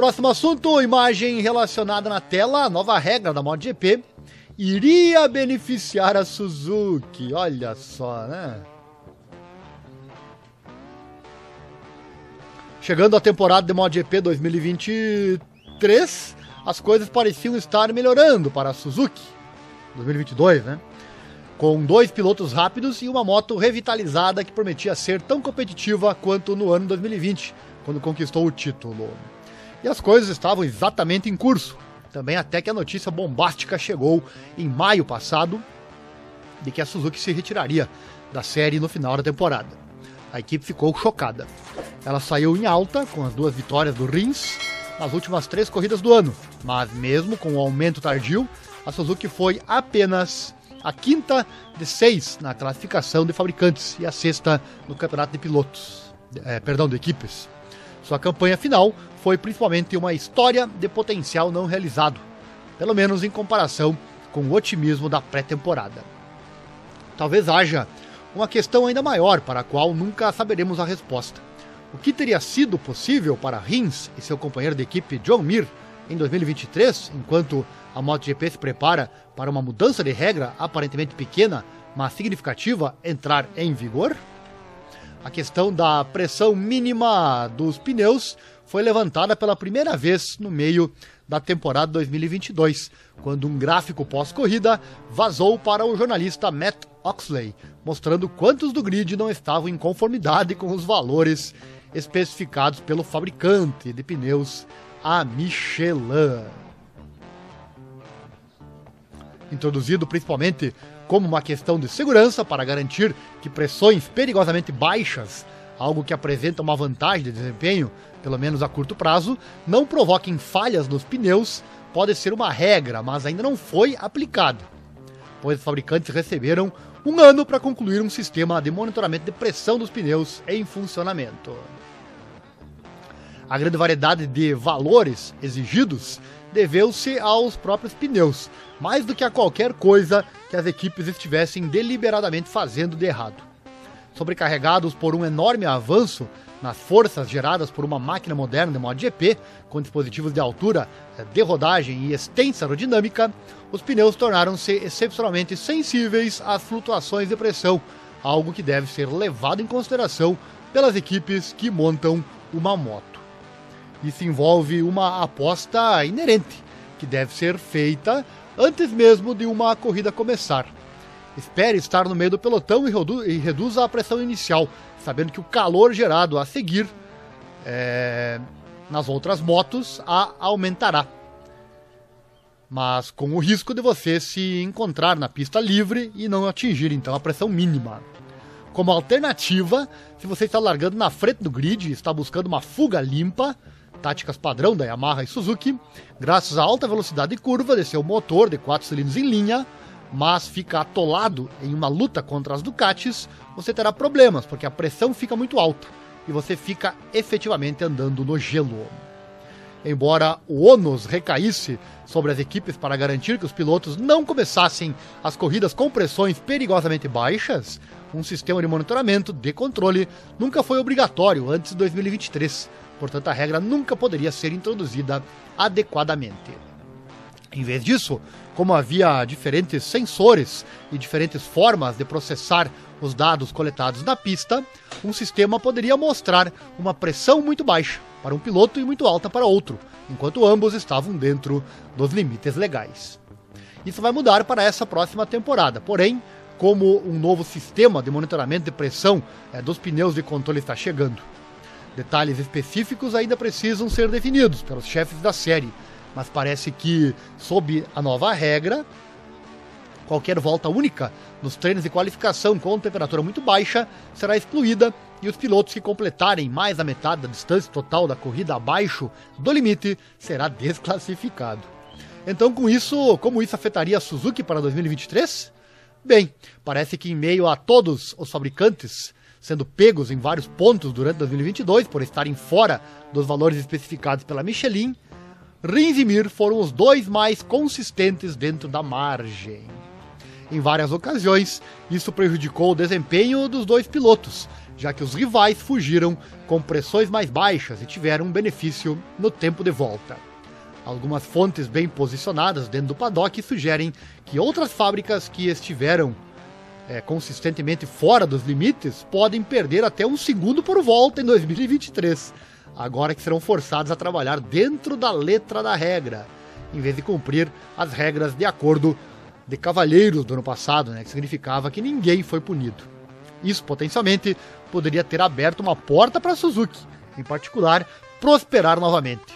Próximo assunto, imagem relacionada na tela, a nova regra da MotoGP iria beneficiar a Suzuki. Olha só, né? Chegando à temporada de MotoGP 2023, as coisas pareciam estar melhorando para a Suzuki. 2022, né? Com dois pilotos rápidos e uma moto revitalizada que prometia ser tão competitiva quanto no ano 2020, quando conquistou o título. E as coisas estavam exatamente em curso. Também até que a notícia bombástica chegou em maio passado de que a Suzuki se retiraria da série no final da temporada. A equipe ficou chocada. Ela saiu em alta com as duas vitórias do Rins nas últimas três corridas do ano, mas mesmo com o aumento tardio, a Suzuki foi apenas a quinta de seis na classificação de fabricantes e a sexta no campeonato de pilotos, é, perdão, de equipes. Sua campanha final foi principalmente uma história de potencial não realizado, pelo menos em comparação com o otimismo da pré-temporada. Talvez haja uma questão ainda maior para a qual nunca saberemos a resposta. O que teria sido possível para Rins e seu companheiro de equipe John Mir em 2023, enquanto a MotoGP se prepara para uma mudança de regra aparentemente pequena, mas significativa entrar em vigor? A questão da pressão mínima dos pneus foi levantada pela primeira vez no meio da temporada 2022, quando um gráfico pós-corrida vazou para o jornalista Matt Oxley, mostrando quantos do grid não estavam em conformidade com os valores especificados pelo fabricante de pneus, a Michelin. Introduzido principalmente como uma questão de segurança para garantir que pressões perigosamente baixas, algo que apresenta uma vantagem de desempenho, pelo menos a curto prazo, não provoquem falhas nos pneus, pode ser uma regra, mas ainda não foi aplicado, pois os fabricantes receberam um ano para concluir um sistema de monitoramento de pressão dos pneus em funcionamento. A grande variedade de valores exigidos deveu-se aos próprios pneus, mais do que a qualquer coisa que as equipes estivessem deliberadamente fazendo de errado. Sobrecarregados por um enorme avanço nas forças geradas por uma máquina moderna de MotoGP, com dispositivos de altura, eh, de rodagem e extensa aerodinâmica, os pneus tornaram-se excepcionalmente sensíveis às flutuações de pressão, algo que deve ser levado em consideração pelas equipes que montam uma moto. Isso envolve uma aposta inerente, que deve ser feita antes mesmo de uma corrida começar. Espere estar no meio do pelotão e, redu e reduza a pressão inicial, sabendo que o calor gerado a seguir é, nas outras motos a aumentará. Mas com o risco de você se encontrar na pista livre e não atingir então a pressão mínima. Como alternativa, se você está largando na frente do grid e está buscando uma fuga limpa, táticas padrão da Yamaha e Suzuki, graças à alta velocidade de curva de seu motor de 4 cilindros em linha, mas fica atolado em uma luta contra as Ducatis, você terá problemas, porque a pressão fica muito alta e você fica efetivamente andando no gelo. Embora o ônus recaísse sobre as equipes para garantir que os pilotos não começassem as corridas com pressões perigosamente baixas, um sistema de monitoramento de controle nunca foi obrigatório antes de 2023, portanto a regra nunca poderia ser introduzida adequadamente. Em vez disso, como havia diferentes sensores e diferentes formas de processar os dados coletados na pista, um sistema poderia mostrar uma pressão muito baixa para um piloto e muito alta para outro, enquanto ambos estavam dentro dos limites legais. Isso vai mudar para essa próxima temporada, porém, como um novo sistema de monitoramento de pressão é, dos pneus de controle está chegando Detalhes específicos ainda precisam ser definidos pelos chefes da série, mas parece que, sob a nova regra, qualquer volta única nos treinos de qualificação com temperatura muito baixa será excluída e os pilotos que completarem mais da metade da distância total da corrida abaixo do limite será desclassificado. Então, com isso, como isso afetaria a Suzuki para 2023? Bem, parece que em meio a todos os fabricantes sendo pegos em vários pontos durante 2022 por estarem fora dos valores especificados pela Michelin, Rins e Mir foram os dois mais consistentes dentro da margem. em várias ocasiões. Isso prejudicou o desempenho dos dois pilotos, já que os rivais fugiram com pressões mais baixas e tiveram um benefício no tempo de volta. Algumas fontes bem posicionadas dentro do paddock sugerem que outras fábricas que estiveram é, consistentemente fora dos limites podem perder até um segundo por volta em 2023, agora que serão forçados a trabalhar dentro da letra da regra, em vez de cumprir as regras de acordo de cavalheiros do ano passado, né, que significava que ninguém foi punido. Isso potencialmente poderia ter aberto uma porta para a Suzuki, em particular, prosperar novamente.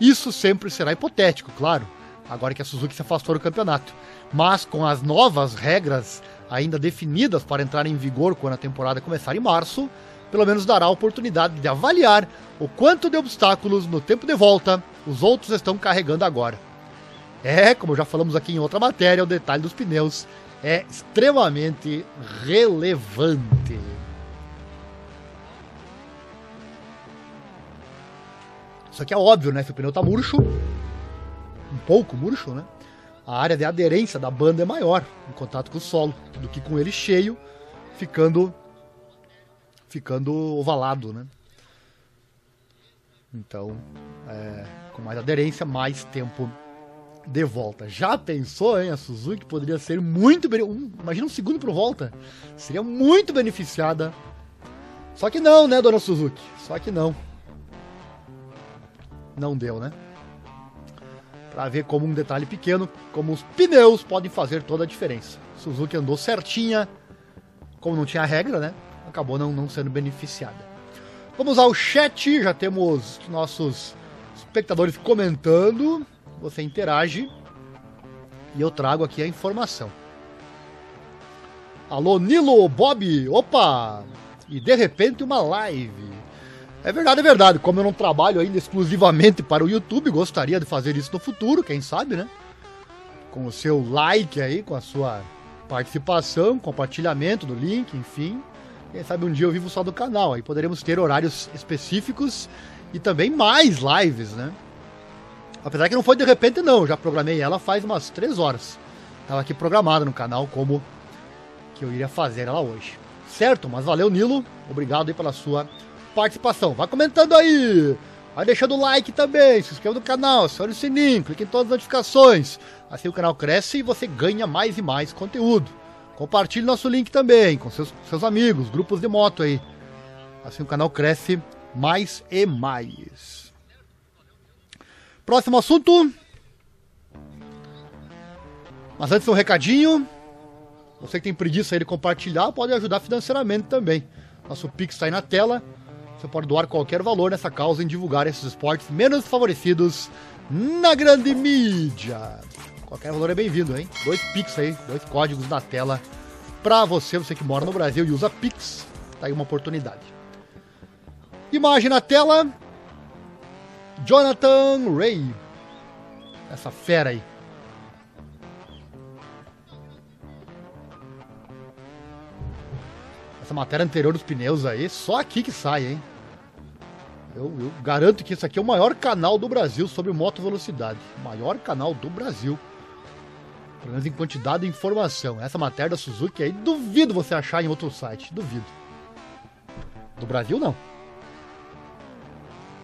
Isso sempre será hipotético, claro, agora que a Suzuki se afastou do campeonato. Mas com as novas regras ainda definidas para entrar em vigor quando a temporada começar em março, pelo menos dará a oportunidade de avaliar o quanto de obstáculos no tempo de volta os outros estão carregando agora. É, como já falamos aqui em outra matéria, o detalhe dos pneus é extremamente relevante. Isso aqui é óbvio, né? Se o pneu tá murcho, um pouco murcho, né? A área de aderência da banda é maior em contato com o solo do que com ele cheio, ficando ficando ovalado, né? Então, é, com mais aderência, mais tempo de volta. Já pensou, hein? A Suzuki poderia ser muito. Um, imagina um segundo por volta. Seria muito beneficiada. Só que não, né, dona Suzuki? Só que não não deu, né? Para ver como um detalhe pequeno, como os pneus podem fazer toda a diferença. Suzuki andou certinha, como não tinha regra, né? Acabou não, não sendo beneficiada. Vamos ao chat, já temos nossos espectadores comentando. Você interage e eu trago aqui a informação. Alô, Nilo, Bob, opa! E de repente uma live. É verdade, é verdade. Como eu não trabalho ainda exclusivamente para o YouTube, gostaria de fazer isso no futuro, quem sabe, né? Com o seu like aí, com a sua participação, compartilhamento do link, enfim. Quem sabe um dia eu vivo só do canal, aí poderemos ter horários específicos e também mais lives, né? Apesar que não foi de repente não, já programei ela faz umas 3 horas. Tava aqui programada no canal como que eu iria fazer ela hoje. Certo? Mas valeu, Nilo. Obrigado aí pela sua participação. Vai comentando aí. Vai deixando o like também, se inscreva no canal, acione o sininho, clique em todas as notificações. Assim o canal cresce e você ganha mais e mais conteúdo. Compartilhe nosso link também com seus, seus amigos, grupos de moto aí. Assim o canal cresce mais e mais. Próximo assunto. Mas antes um recadinho. Você que tem preguiça aí de compartilhar, pode ajudar financeiramente também. Nosso Pix está aí na tela. Você pode doar qualquer valor nessa causa em divulgar esses esportes menos favorecidos na grande mídia. Qualquer valor é bem-vindo, hein? Dois Pix aí, dois códigos na tela para você, você que mora no Brasil e usa Pix. Tá aí uma oportunidade. Imagem na tela. Jonathan Ray. Essa fera aí. Essa matéria anterior dos pneus aí, só aqui que sai, hein? Eu, eu, garanto que esse aqui é o maior canal do Brasil sobre moto velocidade. Maior canal do Brasil. Pelo menos em quantidade de informação. Essa matéria da Suzuki aí, duvido você achar em outro site. Duvido. Do Brasil, não.